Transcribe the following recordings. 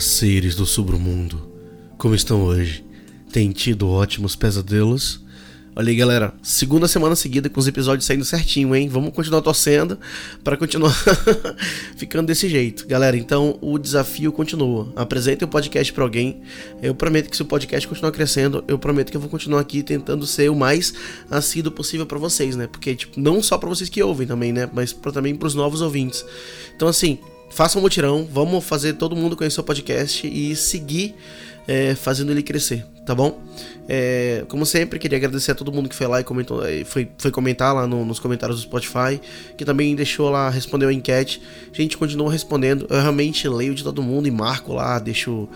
Seres do submundo. Como estão hoje? Tem tido ótimos pesadelos? Olha aí, galera, segunda semana seguida com os episódios saindo certinho, hein? Vamos continuar torcendo para continuar ficando desse jeito. Galera, então o desafio continua. Apresentem o podcast para alguém. Eu prometo que se o podcast continuar crescendo, eu prometo que eu vou continuar aqui tentando ser o mais assíduo possível para vocês, né? Porque tipo, não só para vocês que ouvem também, né, mas também para os novos ouvintes. Então assim, faça um mutirão, vamos fazer todo mundo conhecer o podcast e seguir é, fazendo ele crescer, tá bom? É, como sempre, queria agradecer a todo mundo que foi lá e comentou, foi, foi comentar lá no, nos comentários do Spotify, que também deixou lá, respondeu a enquete. A gente continua respondendo, eu realmente leio de todo mundo e marco lá, deixo,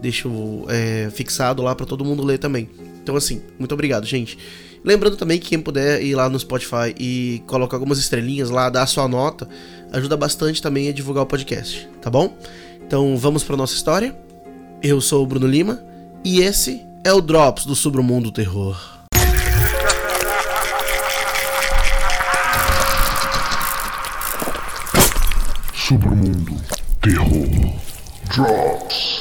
deixo é, fixado lá para todo mundo ler também. Então, assim, muito obrigado, gente. Lembrando também que quem puder ir lá no Spotify e colocar algumas estrelinhas lá, dar a sua nota, ajuda bastante também a divulgar o podcast, tá bom? Então vamos para nossa história. Eu sou o Bruno Lima e esse é o Drops do Submundo Terror. Submundo Terror Drops.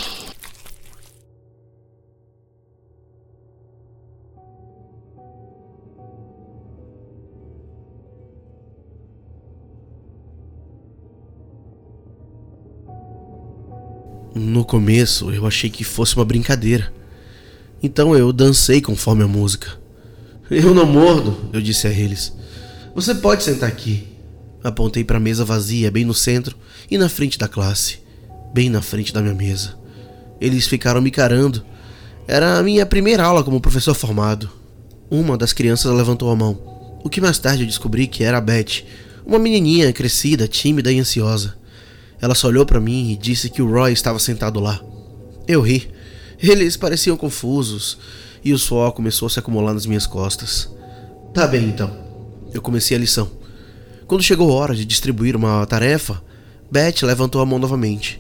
No começo eu achei que fosse uma brincadeira. Então eu dancei conforme a música. Eu não mordo, eu disse a eles. Você pode sentar aqui. Apontei para a mesa vazia, bem no centro e na frente da classe, bem na frente da minha mesa. Eles ficaram me carando. Era a minha primeira aula como professor formado. Uma das crianças levantou a mão, o que mais tarde eu descobri que era a Beth, uma menininha crescida, tímida e ansiosa. Ela só olhou para mim e disse que o Roy estava sentado lá. Eu ri. Eles pareciam confusos e o suor começou a se acumular nas minhas costas. Tá bem então. Eu comecei a lição. Quando chegou a hora de distribuir uma tarefa, Beth levantou a mão novamente.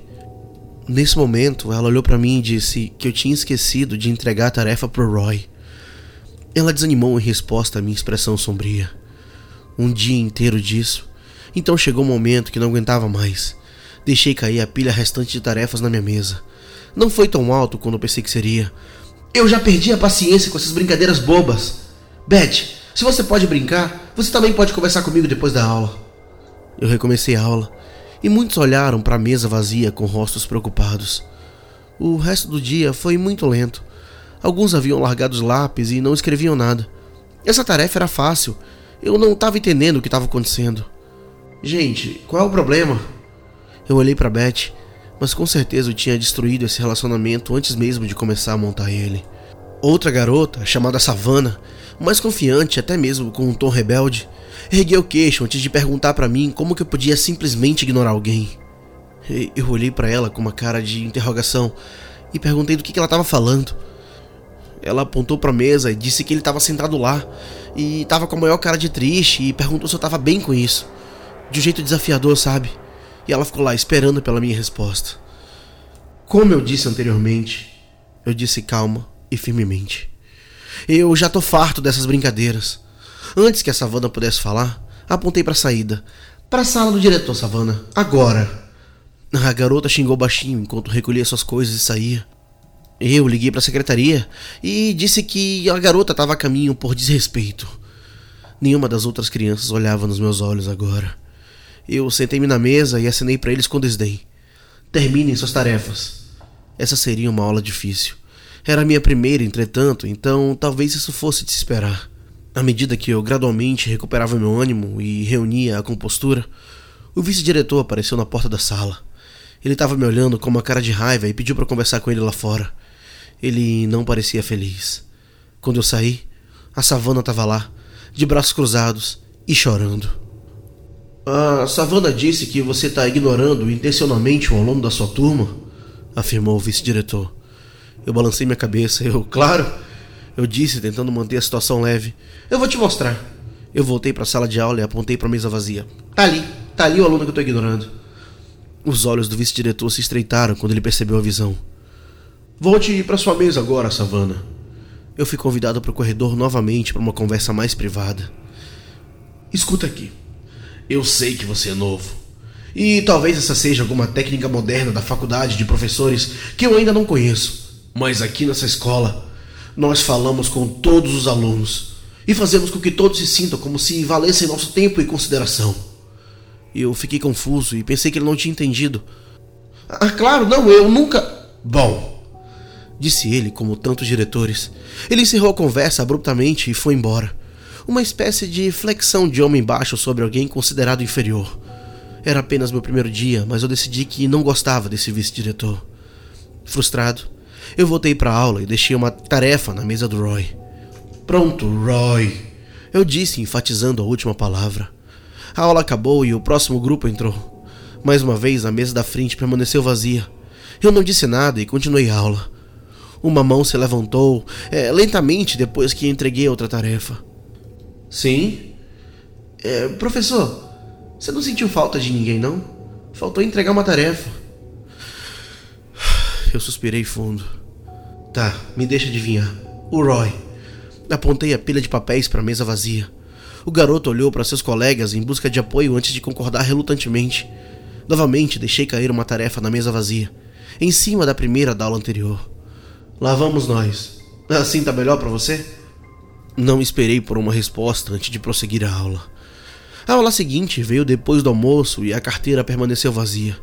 Nesse momento, ela olhou para mim e disse que eu tinha esquecido de entregar a tarefa pro Roy. Ela desanimou em resposta à minha expressão sombria. Um dia inteiro disso. Então chegou o um momento que não aguentava mais. Deixei cair a pilha restante de tarefas na minha mesa. Não foi tão alto quando eu pensei que seria. Eu já perdi a paciência com essas brincadeiras bobas. Beth, se você pode brincar, você também pode conversar comigo depois da aula. Eu recomecei a aula e muitos olharam para a mesa vazia com rostos preocupados. O resto do dia foi muito lento. Alguns haviam largado os lápis e não escreviam nada. Essa tarefa era fácil. Eu não estava entendendo o que estava acontecendo. Gente, qual é o problema? Eu olhei para Beth, mas com certeza eu tinha destruído esse relacionamento antes mesmo de começar a montar ele. Outra garota, chamada Savannah, mais confiante até mesmo com um tom rebelde, ergueu o queixo antes de perguntar para mim como que eu podia simplesmente ignorar alguém. Eu olhei para ela com uma cara de interrogação e perguntei do que, que ela estava falando. Ela apontou para a mesa e disse que ele estava sentado lá e estava com a maior cara de triste e perguntou se eu estava bem com isso. De um jeito desafiador, sabe? E ela ficou lá esperando pela minha resposta. Como eu disse anteriormente, eu disse calma e firmemente. Eu já tô farto dessas brincadeiras. Antes que a Savana pudesse falar, apontei para a saída. Para a sala do diretor, Savana. Agora. A garota xingou baixinho enquanto recolhia suas coisas e saía. Eu liguei para a secretaria e disse que a garota estava a caminho por desrespeito. Nenhuma das outras crianças olhava nos meus olhos agora. Eu sentei-me na mesa e assinei para eles com desdém. Terminem suas tarefas. Essa seria uma aula difícil. Era a minha primeira, entretanto, então talvez isso fosse de se esperar. À medida que eu gradualmente recuperava meu ânimo e reunia a compostura, o vice-diretor apareceu na porta da sala. Ele estava me olhando com uma cara de raiva e pediu para conversar com ele lá fora. Ele não parecia feliz. Quando eu saí, a savana estava lá, de braços cruzados e chorando. A Savana disse que você está ignorando intencionalmente o aluno da sua turma, afirmou o vice-diretor. Eu balancei minha cabeça. Eu, claro, eu disse, tentando manter a situação leve. Eu vou te mostrar. Eu voltei para a sala de aula e apontei para a mesa vazia. Tá ali, tá ali o aluno que eu estou ignorando. Os olhos do vice-diretor se estreitaram quando ele percebeu a visão. Volte para sua mesa agora, Savana. Eu fui convidado para o corredor novamente para uma conversa mais privada. Escuta aqui. Eu sei que você é novo. E talvez essa seja alguma técnica moderna da faculdade de professores que eu ainda não conheço. Mas aqui nessa escola, nós falamos com todos os alunos e fazemos com que todos se sintam como se valessem nosso tempo e consideração. Eu fiquei confuso e pensei que ele não tinha entendido. Ah, claro, não, eu nunca. Bom, disse ele, como tantos diretores. Ele encerrou a conversa abruptamente e foi embora. Uma espécie de flexão de homem baixo sobre alguém considerado inferior. Era apenas meu primeiro dia, mas eu decidi que não gostava desse vice-diretor. Frustrado, eu voltei para a aula e deixei uma tarefa na mesa do Roy. Pronto, Roy, eu disse, enfatizando a última palavra. A aula acabou e o próximo grupo entrou. Mais uma vez, a mesa da frente permaneceu vazia. Eu não disse nada e continuei a aula. Uma mão se levantou é, lentamente depois que entreguei outra tarefa. Sim? É, professor, você não sentiu falta de ninguém, não? Faltou entregar uma tarefa. Eu suspirei fundo. Tá, me deixa adivinhar. O Roy. Apontei a pilha de papéis para a mesa vazia. O garoto olhou para seus colegas em busca de apoio antes de concordar relutantemente. Novamente deixei cair uma tarefa na mesa vazia, em cima da primeira da aula anterior. Lá vamos nós. Assim tá melhor para você? Não esperei por uma resposta antes de prosseguir a aula. A aula seguinte veio depois do almoço e a carteira permaneceu vazia.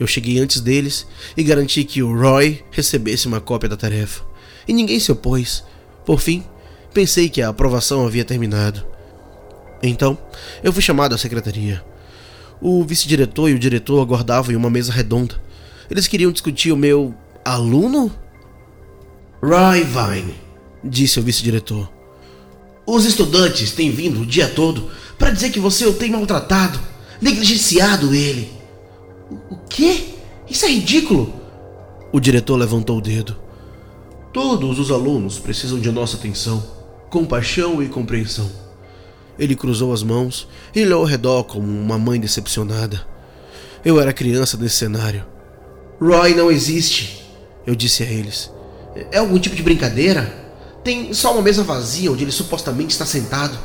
Eu cheguei antes deles e garanti que o Roy recebesse uma cópia da tarefa. E ninguém se opôs. Por fim, pensei que a aprovação havia terminado. Então, eu fui chamado à secretaria. O vice-diretor e o diretor aguardavam em uma mesa redonda. Eles queriam discutir o meu aluno? Roy Vine, disse o vice-diretor. Os estudantes têm vindo o dia todo para dizer que você o tem maltratado, negligenciado ele. O quê? Isso é ridículo! O diretor levantou o dedo. Todos os alunos precisam de nossa atenção, compaixão e compreensão. Ele cruzou as mãos e olhou ao redor como uma mãe decepcionada. Eu era criança nesse cenário. Roy não existe, eu disse a eles. É algum tipo de brincadeira? Tem só uma mesa vazia onde ele supostamente está sentado.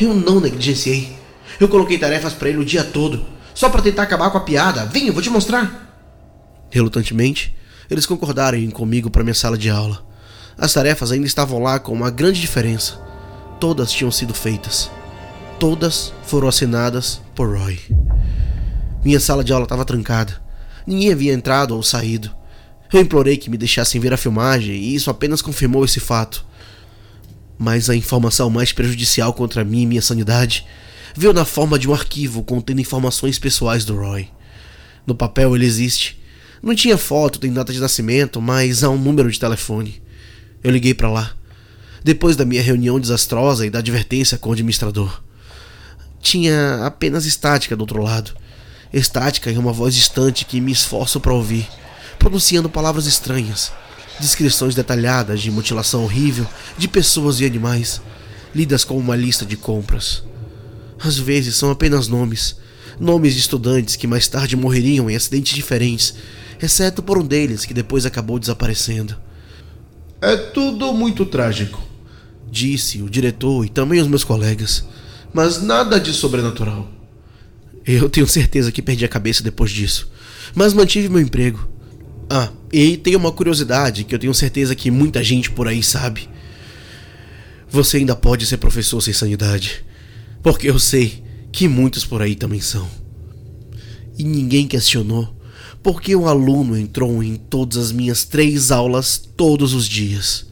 Eu não negligenciei. Eu coloquei tarefas para ele o dia todo, só para tentar acabar com a piada. Vem, eu vou te mostrar. Relutantemente, eles concordaram em ir comigo para minha sala de aula. As tarefas ainda estavam lá com uma grande diferença. Todas tinham sido feitas. Todas foram assinadas por Roy. Minha sala de aula estava trancada. Ninguém havia entrado ou saído. Eu implorei que me deixassem ver a filmagem e isso apenas confirmou esse fato. Mas a informação mais prejudicial contra mim e minha sanidade veio na forma de um arquivo contendo informações pessoais do Roy. No papel ele existe. Não tinha foto nem data de nascimento, mas há um número de telefone. Eu liguei para lá. Depois da minha reunião desastrosa e da advertência com o administrador. Tinha apenas estática do outro lado. Estática e uma voz distante que me esforço para ouvir, pronunciando palavras estranhas descrições detalhadas de mutilação horrível de pessoas e animais, lidas como uma lista de compras. Às vezes são apenas nomes, nomes de estudantes que mais tarde morreriam em acidentes diferentes, exceto por um deles que depois acabou desaparecendo. É tudo muito trágico, disse o diretor e também os meus colegas, mas nada de sobrenatural. Eu tenho certeza que perdi a cabeça depois disso, mas mantive meu emprego. Ah, e tem uma curiosidade que eu tenho certeza que muita gente por aí sabe. Você ainda pode ser professor sem sanidade. Porque eu sei que muitos por aí também são. E ninguém questionou porque um aluno entrou em todas as minhas três aulas todos os dias.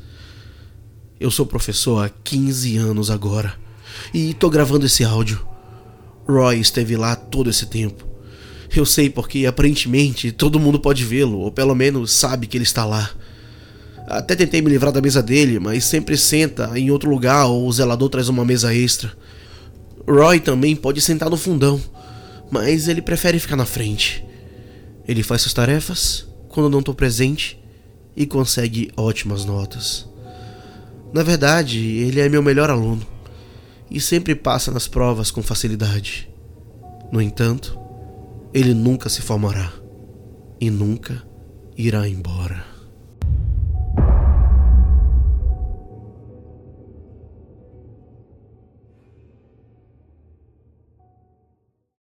Eu sou professor há 15 anos agora e tô gravando esse áudio. Roy esteve lá todo esse tempo. Eu sei porque aparentemente todo mundo pode vê-lo, ou pelo menos sabe que ele está lá. Até tentei me livrar da mesa dele, mas sempre senta em outro lugar ou o zelador traz uma mesa extra. Roy também pode sentar no fundão, mas ele prefere ficar na frente. Ele faz suas tarefas quando não estou presente e consegue ótimas notas. Na verdade, ele é meu melhor aluno e sempre passa nas provas com facilidade. No entanto, ele nunca se formará e nunca irá embora.